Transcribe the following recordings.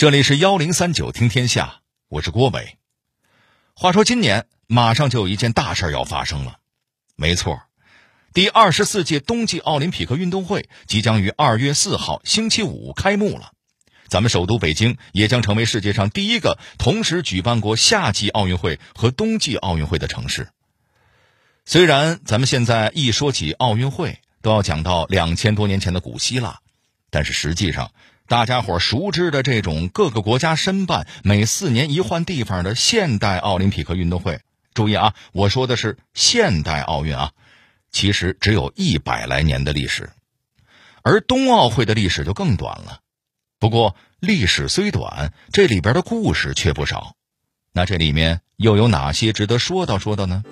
这里是幺零三九听天下，我是郭伟。话说今年马上就有一件大事要发生了，没错，第二十四届冬季奥林匹克运动会即将于二月四号星期五开幕了。咱们首都北京也将成为世界上第一个同时举办过夏季奥运会和冬季奥运会的城市。虽然咱们现在一说起奥运会都要讲到两千多年前的古希腊，但是实际上。大家伙熟知的这种各个国家申办、每四年一换地方的现代奥林匹克运动会，注意啊，我说的是现代奥运啊，其实只有一百来年的历史，而冬奥会的历史就更短了。不过历史虽短，这里边的故事却不少。那这里面又有哪些值得说道说道呢？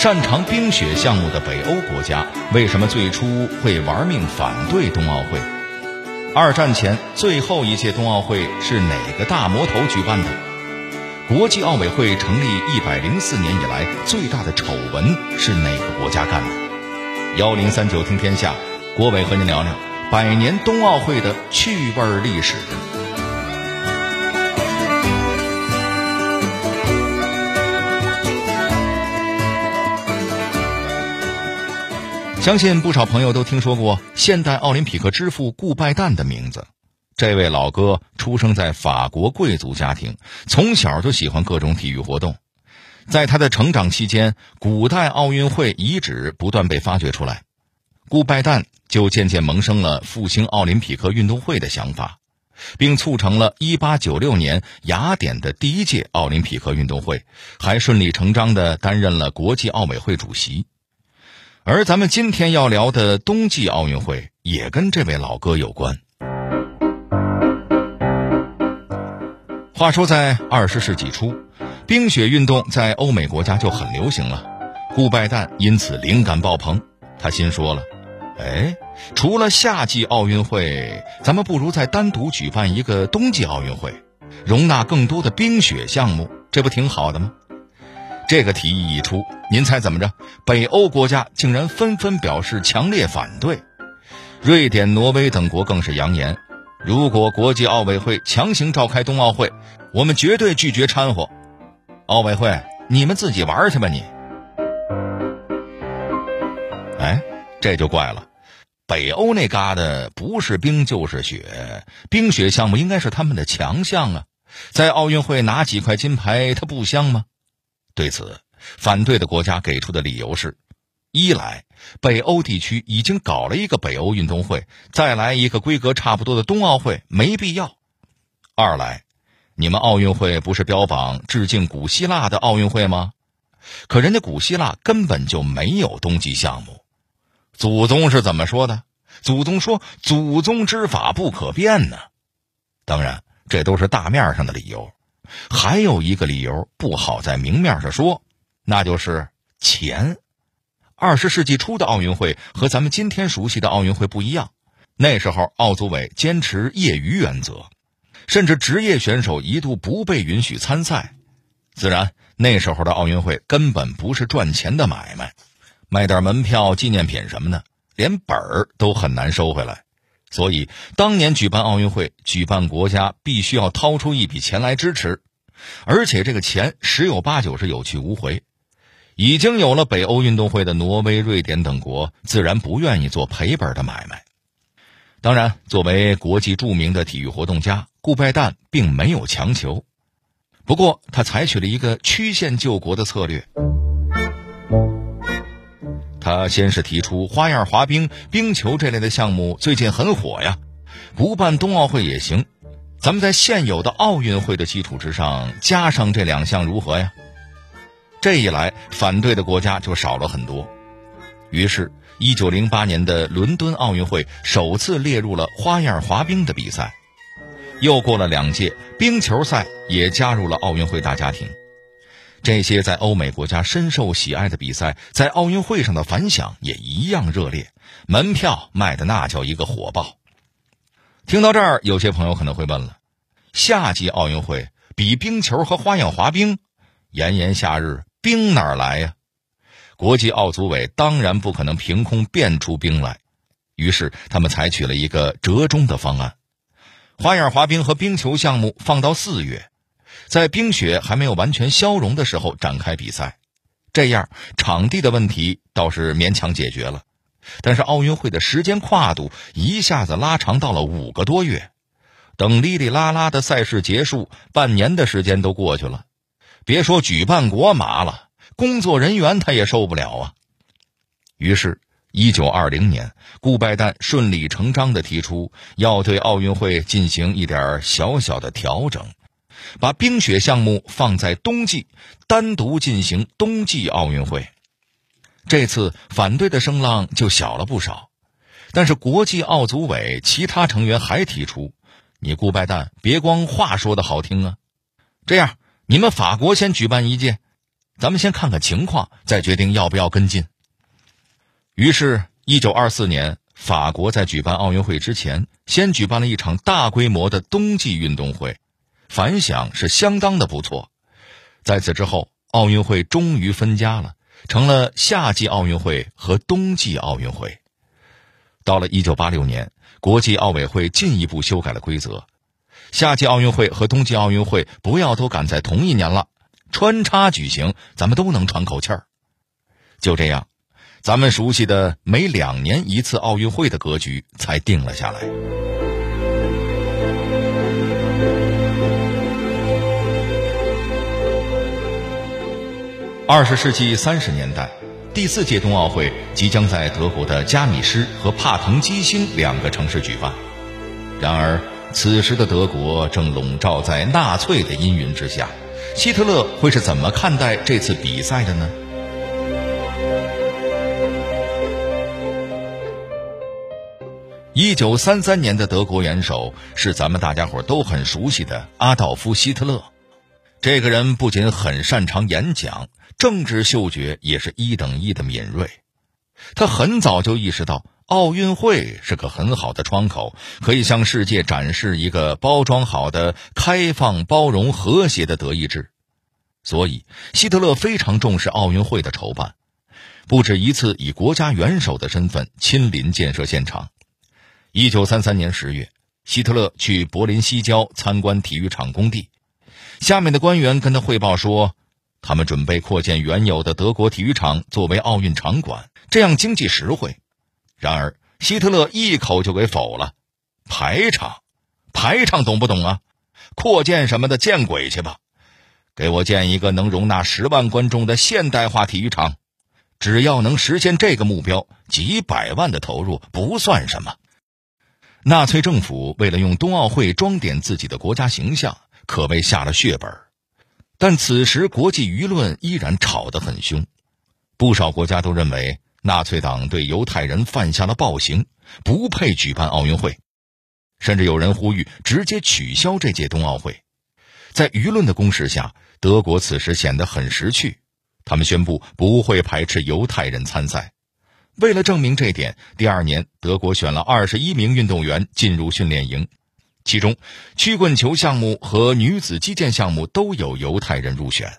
擅长冰雪项目的北欧国家，为什么最初会玩命反对冬奥会？二战前最后一届冬奥会是哪个大魔头举办的？国际奥委会成立一百零四年以来最大的丑闻是哪个国家干的？幺零三九听天下，郭伟和您聊聊百年冬奥会的趣味历史。相信不少朋友都听说过现代奥林匹克之父顾拜旦的名字。这位老哥出生在法国贵族家庭，从小就喜欢各种体育活动。在他的成长期间，古代奥运会遗址不断被发掘出来，顾拜旦就渐渐萌生了复兴奥林匹克运动会的想法，并促成了1896年雅典的第一届奥林匹克运动会，还顺理成章地担任了国际奥委会主席。而咱们今天要聊的冬季奥运会也跟这位老哥有关。话说，在二十世纪初，冰雪运动在欧美国家就很流行了。顾拜旦因此灵感爆棚，他心说了：“哎，除了夏季奥运会，咱们不如再单独举办一个冬季奥运会，容纳更多的冰雪项目，这不挺好的吗？”这个提议一出，您猜怎么着？北欧国家竟然纷纷表示强烈反对，瑞典、挪威等国更是扬言：如果国际奥委会强行召开冬奥会，我们绝对拒绝掺和。奥委会，你们自己玩去吧你！哎，这就怪了，北欧那旮瘩不是冰就是雪，冰雪项目应该是他们的强项啊，在奥运会拿几块金牌，它不香吗？对此，反对的国家给出的理由是：一来，北欧地区已经搞了一个北欧运动会，再来一个规格差不多的冬奥会没必要；二来，你们奥运会不是标榜致敬古希腊的奥运会吗？可人家古希腊根本就没有冬季项目。祖宗是怎么说的？祖宗说：“祖宗之法不可变呢。”当然，这都是大面上的理由。还有一个理由不好在明面上说，那就是钱。二十世纪初的奥运会和咱们今天熟悉的奥运会不一样，那时候奥组委坚持业余原则，甚至职业选手一度不被允许参赛。自然，那时候的奥运会根本不是赚钱的买卖，卖点门票、纪念品什么的，连本儿都很难收回来。所以，当年举办奥运会，举办国家必须要掏出一笔钱来支持，而且这个钱十有八九是有去无回。已经有了北欧运动会的挪威、瑞典等国，自然不愿意做赔本的买卖。当然，作为国际著名的体育活动家，顾拜旦并没有强求，不过他采取了一个曲线救国的策略。他先是提出花样滑冰、冰球这类的项目最近很火呀，不办冬奥会也行，咱们在现有的奥运会的基础之上加上这两项如何呀？这一来，反对的国家就少了很多。于是，一九零八年的伦敦奥运会首次列入了花样滑冰的比赛，又过了两届，冰球赛也加入了奥运会大家庭。这些在欧美国家深受喜爱的比赛，在奥运会上的反响也一样热烈，门票卖的那叫一个火爆。听到这儿，有些朋友可能会问了：夏季奥运会比冰球和花样滑冰，炎炎夏日冰哪儿来呀？国际奥组委当然不可能凭空变出冰来，于是他们采取了一个折中的方案：花样滑冰和冰球项目放到四月，在冰雪还没有完全消融的时候展开比赛。这样，场地的问题倒是勉强解决了，但是奥运会的时间跨度一下子拉长到了五个多月。等哩哩啦啦的赛事结束，半年的时间都过去了，别说举办国麻了，工作人员他也受不了啊。于是，一九二零年，顾拜旦顺理成章的提出要对奥运会进行一点小小的调整，把冰雪项目放在冬季，单独进行冬季奥运会。这次反对的声浪就小了不少，但是国际奥组委其他成员还提出。你顾拜旦，别光话说的好听啊！这样，你们法国先举办一届，咱们先看看情况，再决定要不要跟进。于是，一九二四年，法国在举办奥运会之前，先举办了一场大规模的冬季运动会，反响是相当的不错。在此之后，奥运会终于分家了，成了夏季奥运会和冬季奥运会。到了一九八六年。国际奥委会进一步修改了规则，夏季奥运会和冬季奥运会不要都赶在同一年了，穿插举行，咱们都能喘口气儿。就这样，咱们熟悉的每两年一次奥运会的格局才定了下来。二十世纪三十年代。第四届冬奥会即将在德国的加米施和帕滕基兴两个城市举办。然而，此时的德国正笼罩在纳粹的阴云之下。希特勒会是怎么看待这次比赛的呢？一九三三年的德国元首是咱们大家伙都很熟悉的阿道夫·希特勒。这个人不仅很擅长演讲。政治嗅觉也是一等一的敏锐，他很早就意识到奥运会是个很好的窗口，可以向世界展示一个包装好的、开放、包容、和谐的德意志。所以，希特勒非常重视奥运会的筹办，不止一次以国家元首的身份亲临建设现场。一九三三年十月，希特勒去柏林西郊参观体育场工地，下面的官员跟他汇报说。他们准备扩建原有的德国体育场作为奥运场馆，这样经济实惠。然而，希特勒一口就给否了：“排场，排场，懂不懂啊？扩建什么的，见鬼去吧！给我建一个能容纳十万观众的现代化体育场，只要能实现这个目标，几百万的投入不算什么。”纳粹政府为了用冬奥会装点自己的国家形象，可谓下了血本。但此时国际舆论依然吵得很凶，不少国家都认为纳粹党对犹太人犯下了暴行，不配举办奥运会，甚至有人呼吁直接取消这届冬奥会。在舆论的攻势下，德国此时显得很识趣，他们宣布不会排斥犹太人参赛。为了证明这点，第二年德国选了二十一名运动员进入训练营。其中，曲棍球项目和女子击剑项目都有犹太人入选。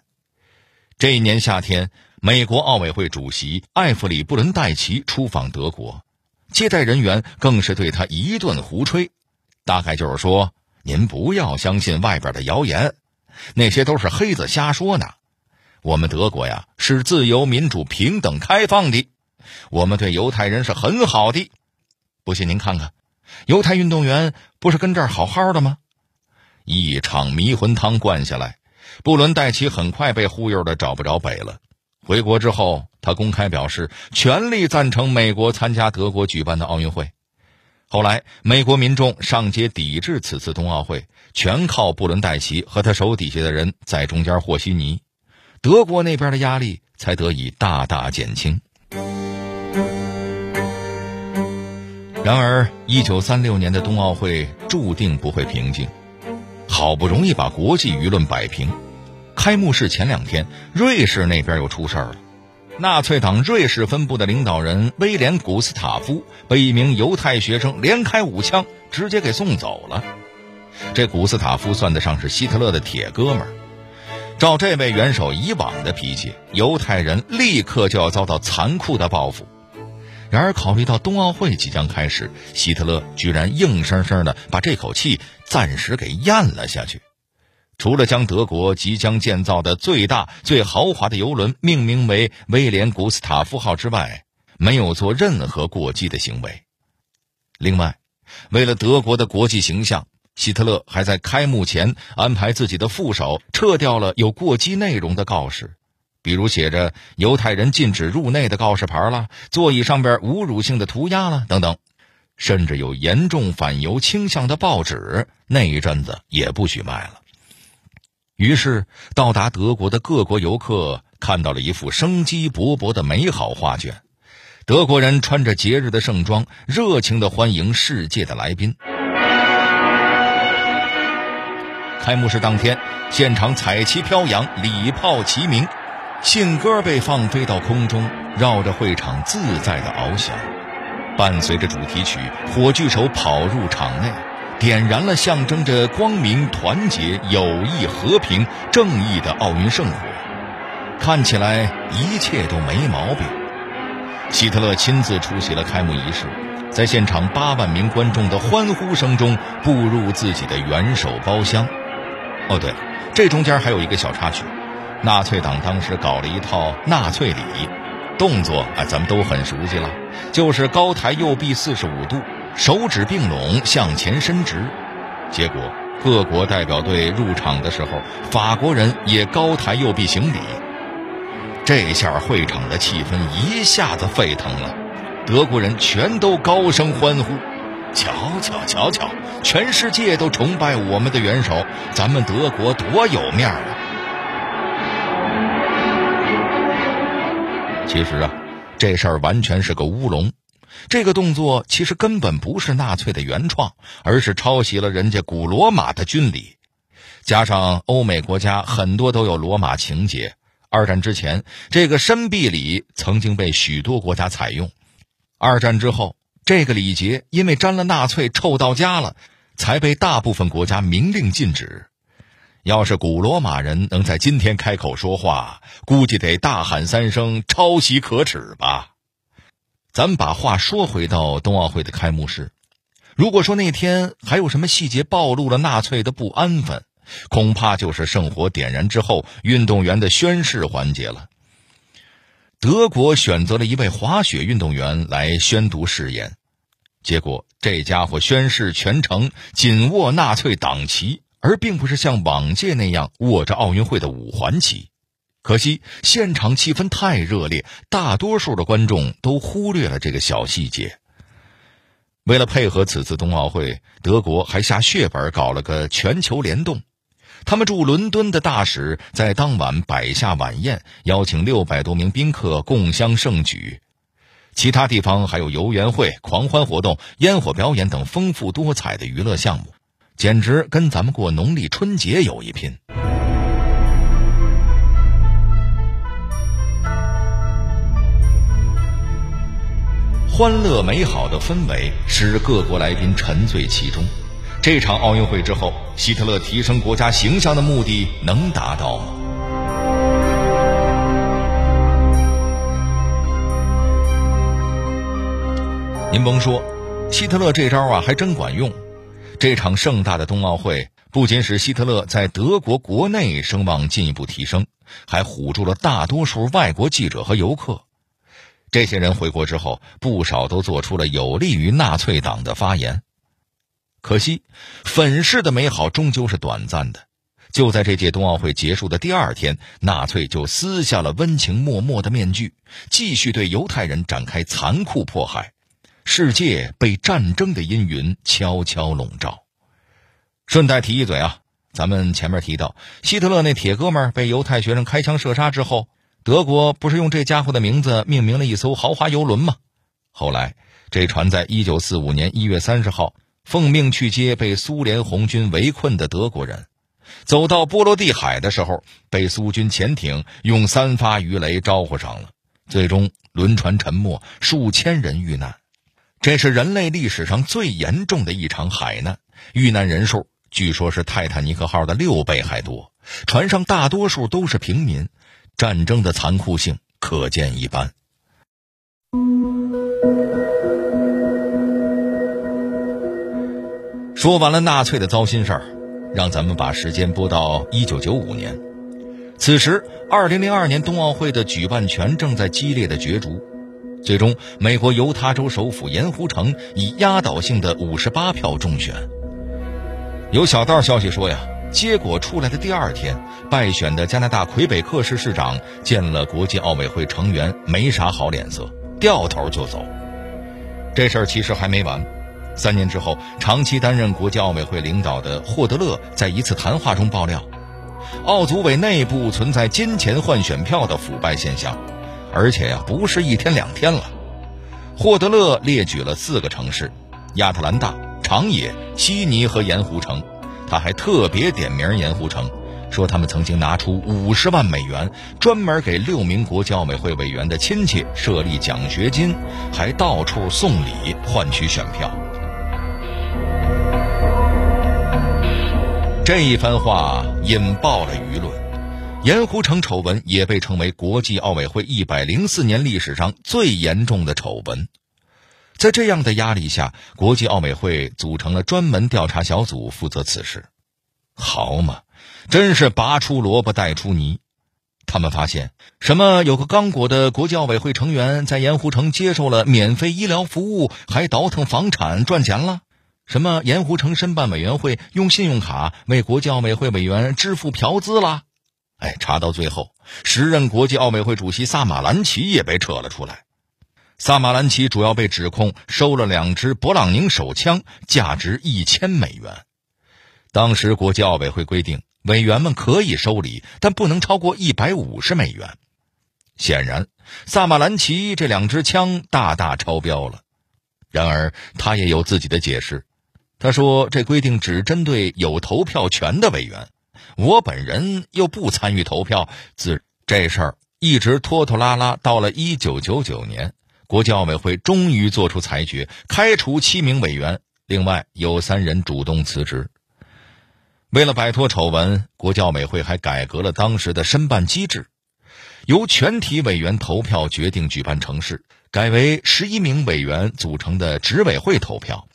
这一年夏天，美国奥委会主席艾弗里·布伦戴奇出访德国，接待人员更是对他一顿胡吹，大概就是说：“您不要相信外边的谣言，那些都是黑子瞎说呢。我们德国呀，是自由、民主、平等、开放的，我们对犹太人是很好的。不信您看看。”犹太运动员不是跟这儿好好的吗？一场迷魂汤灌下来，布伦戴奇很快被忽悠的找不着北了。回国之后，他公开表示全力赞成美国参加德国举办的奥运会。后来，美国民众上街抵制此次冬奥会，全靠布伦戴奇和他手底下的人在中间和稀泥，德国那边的压力才得以大大减轻。然而，一九三六年的冬奥会注定不会平静。好不容易把国际舆论摆平，开幕式前两天，瑞士那边又出事儿了。纳粹党瑞士分部的领导人威廉·古斯塔夫被一名犹太学生连开五枪，直接给送走了。这古斯塔夫算得上是希特勒的铁哥们儿。照这位元首以往的脾气，犹太人立刻就要遭到残酷的报复。然而，考虑到冬奥会即将开始，希特勒居然硬生生的把这口气暂时给咽了下去。除了将德国即将建造的最大、最豪华的游轮命名为“威廉·古斯塔夫号”之外，没有做任何过激的行为。另外，为了德国的国际形象，希特勒还在开幕前安排自己的副手撤掉了有过激内容的告示。比如写着“犹太人禁止入内”的告示牌了，座椅上边侮辱性的涂鸦了，等等，甚至有严重反犹倾向的报纸，那一阵子也不许卖了。于是，到达德国的各国游客看到了一幅生机勃勃的美好画卷：德国人穿着节日的盛装，热情的欢迎世界的来宾。开幕式当天，现场彩旗飘扬，礼炮齐鸣。信鸽被放飞到空中，绕着会场自在的翱翔。伴随着主题曲，火炬手跑入场内，点燃了象征着光明、团结、友谊、和平、正义的奥运圣火。看起来一切都没毛病。希特勒亲自出席了开幕仪式，在现场八万名观众的欢呼声中步入自己的元首包厢。哦，对了，这中间还有一个小插曲。纳粹党当时搞了一套纳粹礼，动作啊，咱们都很熟悉了，就是高抬右臂四十五度，手指并拢向前伸直。结果各国代表队入场的时候，法国人也高抬右臂行礼。这下会场的气氛一下子沸腾了，德国人全都高声欢呼：“瞧瞧瞧瞧，全世界都崇拜我们的元首，咱们德国多有面儿啊！”其实啊，这事儿完全是个乌龙。这个动作其实根本不是纳粹的原创，而是抄袭了人家古罗马的军礼。加上欧美国家很多都有罗马情节，二战之前这个深臂礼曾经被许多国家采用。二战之后，这个礼节因为沾了纳粹臭到家了，才被大部分国家明令禁止。要是古罗马人能在今天开口说话，估计得大喊三声“抄袭可耻”吧。咱们把话说回到冬奥会的开幕式，如果说那天还有什么细节暴露了纳粹的不安分，恐怕就是圣火点燃之后运动员的宣誓环节了。德国选择了一位滑雪运动员来宣读誓言，结果这家伙宣誓全程紧握纳粹党旗。而并不是像往届那样握着奥运会的五环旗，可惜现场气氛太热烈，大多数的观众都忽略了这个小细节。为了配合此次冬奥会，德国还下血本搞了个全球联动。他们驻伦敦的大使在当晚摆下晚宴，邀请六百多名宾客共襄盛举。其他地方还有游园会、狂欢活动、烟火表演等丰富多彩的娱乐项目。简直跟咱们过农历春节有一拼。欢乐美好的氛围使各国来宾沉醉其中。这场奥运会之后，希特勒提升国家形象的目的能达到吗？您甭说，希特勒这招啊，还真管用。这场盛大的冬奥会不仅使希特勒在德国国内声望进一步提升，还唬住了大多数外国记者和游客。这些人回国之后，不少都做出了有利于纳粹党的发言。可惜，粉饰的美好终究是短暂的。就在这届冬奥会结束的第二天，纳粹就撕下了温情脉脉的面具，继续对犹太人展开残酷迫害。世界被战争的阴云悄悄笼罩。顺带提一嘴啊，咱们前面提到，希特勒那铁哥们被犹太学生开枪射杀之后，德国不是用这家伙的名字命名了一艘豪华游轮吗？后来，这船在一九四五年一月三十号奉命去接被苏联红军围困的德国人，走到波罗的海的时候，被苏军潜艇用三发鱼雷招呼上了，最终轮船沉没，数千人遇难。这是人类历史上最严重的一场海难，遇难人数据说是泰坦尼克号的六倍还多，船上大多数都是平民，战争的残酷性可见一斑。说完了纳粹的糟心事儿，让咱们把时间拨到一九九五年。此时，二零零二年冬奥会的举办权正在激烈的角逐。最终，美国犹他州首府盐湖城以压倒性的五十八票中选。有小道消息说呀，结果出来的第二天，败选的加拿大魁北克市市长见了国际奥委会成员，没啥好脸色，掉头就走。这事儿其实还没完。三年之后，长期担任国际奥委会领导的霍德勒在一次谈话中爆料。奥组委内部存在金钱换选票的腐败现象，而且呀，不是一天两天了。霍德勒列举了四个城市：亚特兰大、长野、悉尼和盐湖城。他还特别点名盐湖城，说他们曾经拿出五十万美元，专门给六名国际奥委会委员的亲戚设立奖学金，还到处送礼换取选票。这一番话引爆了舆论，盐湖城丑闻也被称为国际奥委会一百零四年历史上最严重的丑闻。在这样的压力下，国际奥委会组成了专门调查小组负责此事。好嘛，真是拔出萝卜带出泥。他们发现，什么有个刚果的国际奥委会成员在盐湖城接受了免费医疗服务，还倒腾房产赚钱了。什么盐湖城申办委员会用信用卡为国际奥委会委员支付嫖资啦？哎，查到最后，时任国际奥委会主席萨马兰奇也被扯了出来。萨马兰奇主要被指控收了两支勃朗宁手枪，价值一千美元。当时国际奥委会规定，委员们可以收礼，但不能超过一百五十美元。显然，萨马兰奇这两支枪大大超标了。然而，他也有自己的解释。他说：“这规定只针对有投票权的委员，我本人又不参与投票，自这事儿一直拖拖拉拉。到了一九九九年，国际奥委会终于作出裁决，开除七名委员，另外有三人主动辞职。为了摆脱丑闻，国际奥委会还改革了当时的申办机制，由全体委员投票决定举办城市，改为十一名委员组成的执委会投票。”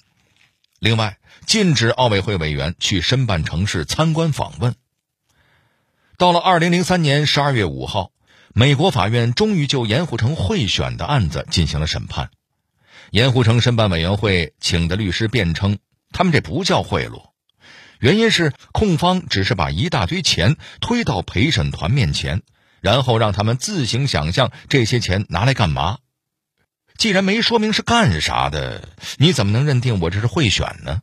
另外，禁止奥委会委员去申办城市参观访问。到了二零零三年十二月五号，美国法院终于就盐湖城贿选的案子进行了审判。盐湖城申办委员会请的律师辩称，他们这不叫贿赂，原因是控方只是把一大堆钱推到陪审团面前，然后让他们自行想象这些钱拿来干嘛。既然没说明是干啥的，你怎么能认定我这是贿选呢？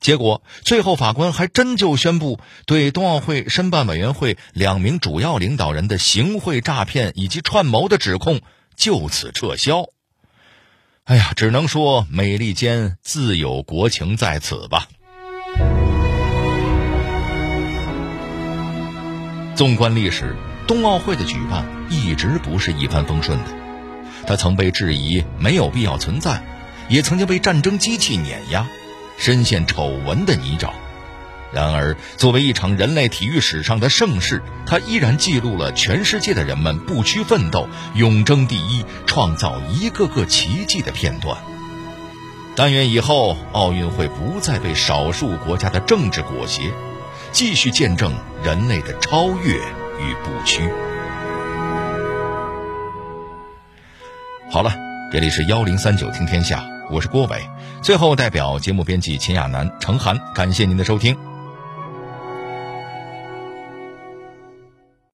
结果最后法官还真就宣布对冬奥会申办委员会两名主要领导人的行贿诈骗以及串谋的指控就此撤销。哎呀，只能说美利坚自有国情在此吧。纵观历史，冬奥会的举办一直不是一帆风顺的。它曾被质疑没有必要存在，也曾经被战争机器碾压，深陷丑闻的泥沼。然而，作为一场人类体育史上的盛事，它依然记录了全世界的人们不屈奋斗、勇争第一、创造一个个奇迹的片段。但愿以后奥运会不再被少数国家的政治裹挟，继续见证人类的超越与不屈。好了，这里是幺零三九听天下，我是郭伟。最后，代表节目编辑秦亚楠、程涵，感谢您的收听。